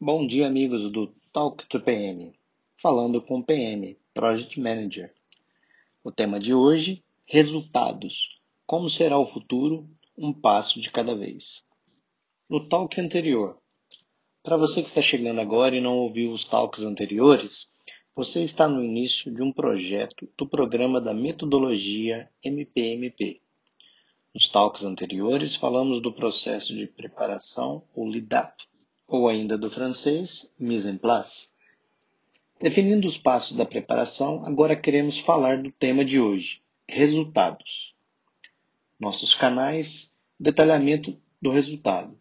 Bom dia, amigos do Talk to PM, falando com PM, Project Manager. O tema de hoje: resultados. Como será o futuro? Um passo de cada vez. No talk anterior, para você que está chegando agora e não ouviu os talks anteriores, você está no início de um projeto do programa da metodologia MPMP. Nos talks anteriores, falamos do processo de preparação, ou LIDAP, ou ainda do francês mise en place. Definindo os passos da preparação, agora queremos falar do tema de hoje: resultados. Nossos canais, detalhamento do resultado.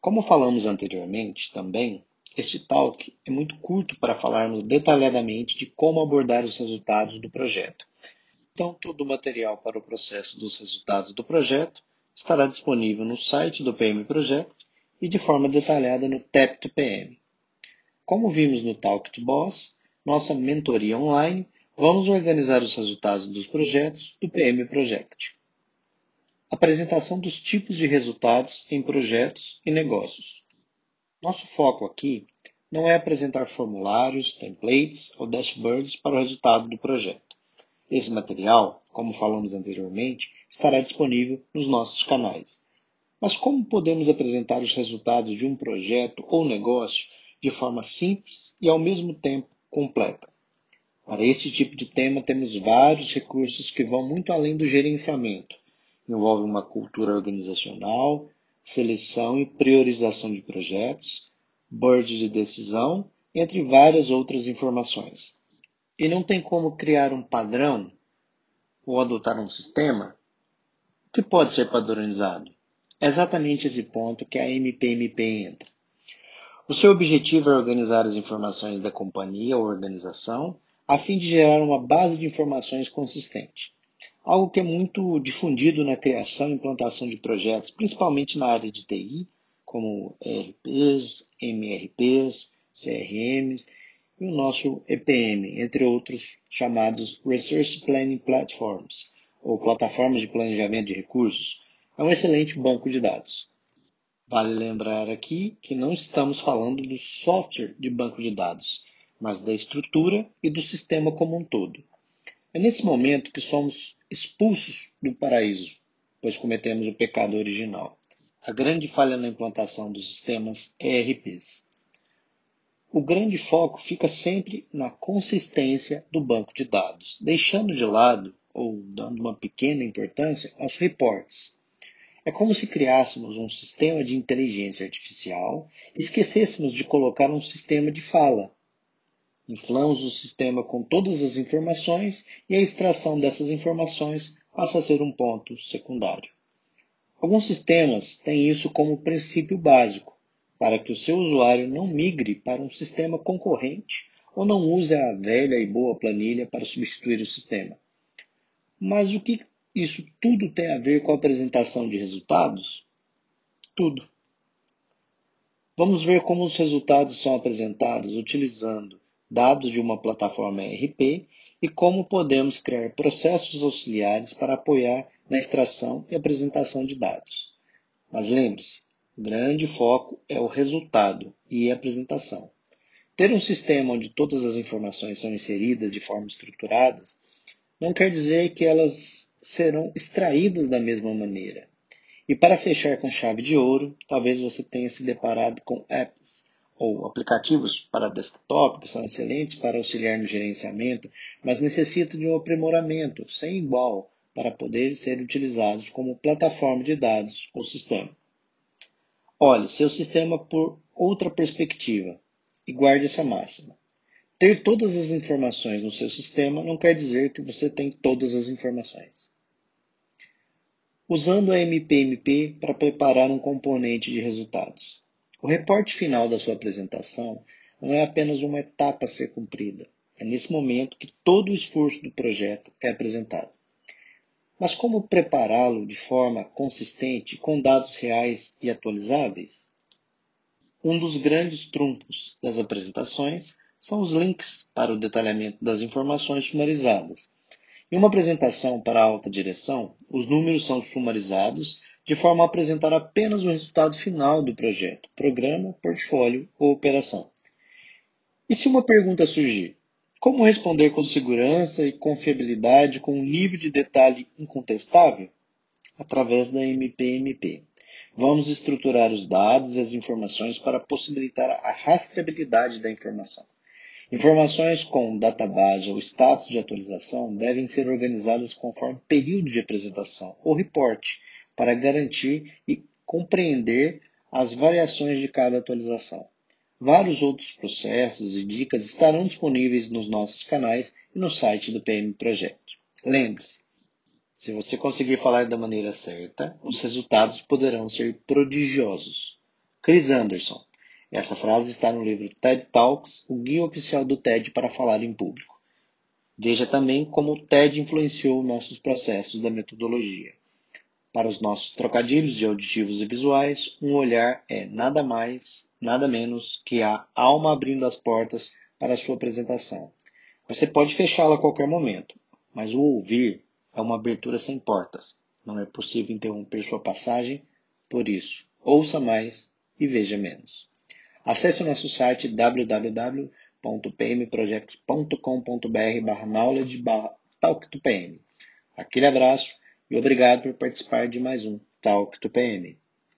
Como falamos anteriormente também, este talk é muito curto para falarmos detalhadamente de como abordar os resultados do projeto. Então, todo o material para o processo dos resultados do projeto estará disponível no site do PM Project e de forma detalhada no Tap to PM. Como vimos no Talk to Boss, nossa mentoria online, vamos organizar os resultados dos projetos do PM Project. Apresentação dos tipos de resultados em projetos e negócios. Nosso foco aqui não é apresentar formulários, templates ou dashboards para o resultado do projeto. Esse material, como falamos anteriormente, estará disponível nos nossos canais. Mas como podemos apresentar os resultados de um projeto ou negócio de forma simples e ao mesmo tempo completa? Para esse tipo de tema, temos vários recursos que vão muito além do gerenciamento. Envolve uma cultura organizacional, seleção e priorização de projetos, board de decisão, entre várias outras informações. E não tem como criar um padrão ou adotar um sistema que pode ser padronizado. Exatamente esse ponto que a MPMP entra. O seu objetivo é organizar as informações da companhia ou organização a fim de gerar uma base de informações consistente. Algo que é muito difundido na criação e implantação de projetos, principalmente na área de TI, como ERPs, MRPs, CRMs e o nosso EPM, entre outros chamados Resource Planning Platforms, ou plataformas de planejamento de recursos, é um excelente banco de dados. Vale lembrar aqui que não estamos falando do software de banco de dados, mas da estrutura e do sistema como um todo. É nesse momento que somos expulsos do paraíso, pois cometemos o pecado original. A grande falha na implantação dos sistemas ERPs. O grande foco fica sempre na consistência do banco de dados, deixando de lado ou dando uma pequena importância aos reports, é como se criássemos um sistema de inteligência artificial e esquecêssemos de colocar um sistema de fala. Inflamos o sistema com todas as informações e a extração dessas informações passa a ser um ponto secundário. Alguns sistemas têm isso como princípio básico, para que o seu usuário não migre para um sistema concorrente ou não use a velha e boa planilha para substituir o sistema. Mas o que isso tudo tem a ver com a apresentação de resultados? Tudo. Vamos ver como os resultados são apresentados utilizando dados de uma plataforma ERP e como podemos criar processos auxiliares para apoiar na extração e apresentação de dados. Mas lembre-se, o grande foco é o resultado e a apresentação. Ter um sistema onde todas as informações são inseridas de forma estruturada não quer dizer que elas serão extraídas da mesma maneira. E para fechar com chave de ouro, talvez você tenha se deparado com apps ou aplicativos para desktop que são excelentes para auxiliar no gerenciamento, mas necessitam de um aprimoramento sem igual para poder ser utilizados como plataforma de dados ou sistema. Olhe seu sistema por outra perspectiva e guarde essa máxima. Ter todas as informações no seu sistema não quer dizer que você tem todas as informações usando a MPMP para preparar um componente de resultados. O reporte final da sua apresentação não é apenas uma etapa a ser cumprida, é nesse momento que todo o esforço do projeto é apresentado. Mas como prepará-lo de forma consistente com dados reais e atualizáveis? Um dos grandes trunfos das apresentações são os links para o detalhamento das informações sumarizadas, em uma apresentação para a alta direção, os números são sumarizados de forma a apresentar apenas o resultado final do projeto, programa, portfólio ou operação. E se uma pergunta surgir, como responder com segurança e confiabilidade com um nível de detalhe incontestável? Através da MPMP. Vamos estruturar os dados e as informações para possibilitar a rastreabilidade da informação. Informações com database ou status de atualização devem ser organizadas conforme período de apresentação ou reporte, para garantir e compreender as variações de cada atualização. Vários outros processos e dicas estarão disponíveis nos nossos canais e no site do PM Projeto. Lembre-se, se você conseguir falar da maneira certa, os resultados poderão ser prodigiosos. Chris Anderson. Essa frase está no livro TED Talks, o guia oficial do TED para falar em público. Veja também como o TED influenciou nossos processos da metodologia. Para os nossos trocadilhos de auditivos e visuais, um olhar é nada mais, nada menos que a alma abrindo as portas para a sua apresentação. Você pode fechá-la a qualquer momento, mas o ouvir é uma abertura sem portas. Não é possível interromper sua passagem, por isso, ouça mais e veja menos. Acesse o nosso site www.pmprojects.com.br barra knowledge talk to PM. Aquele abraço e obrigado por participar de mais um Talk to PM.